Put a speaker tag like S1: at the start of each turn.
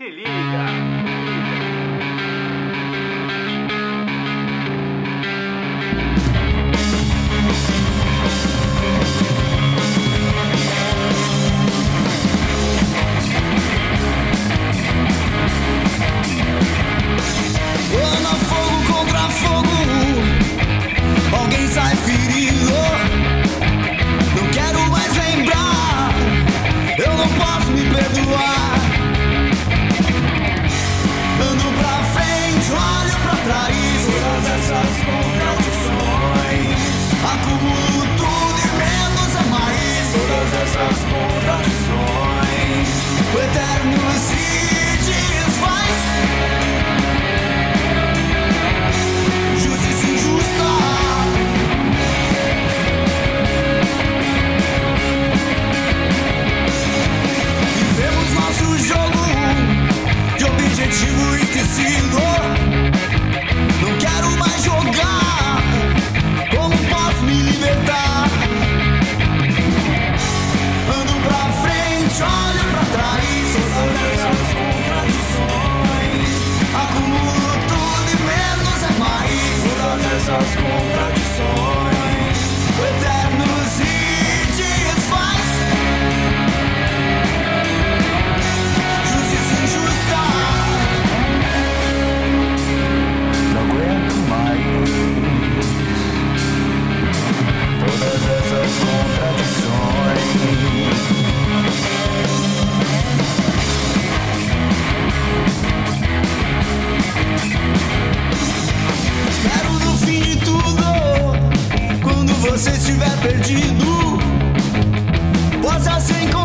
S1: Se liga.
S2: Quando estiver perdido, possa se encontrar.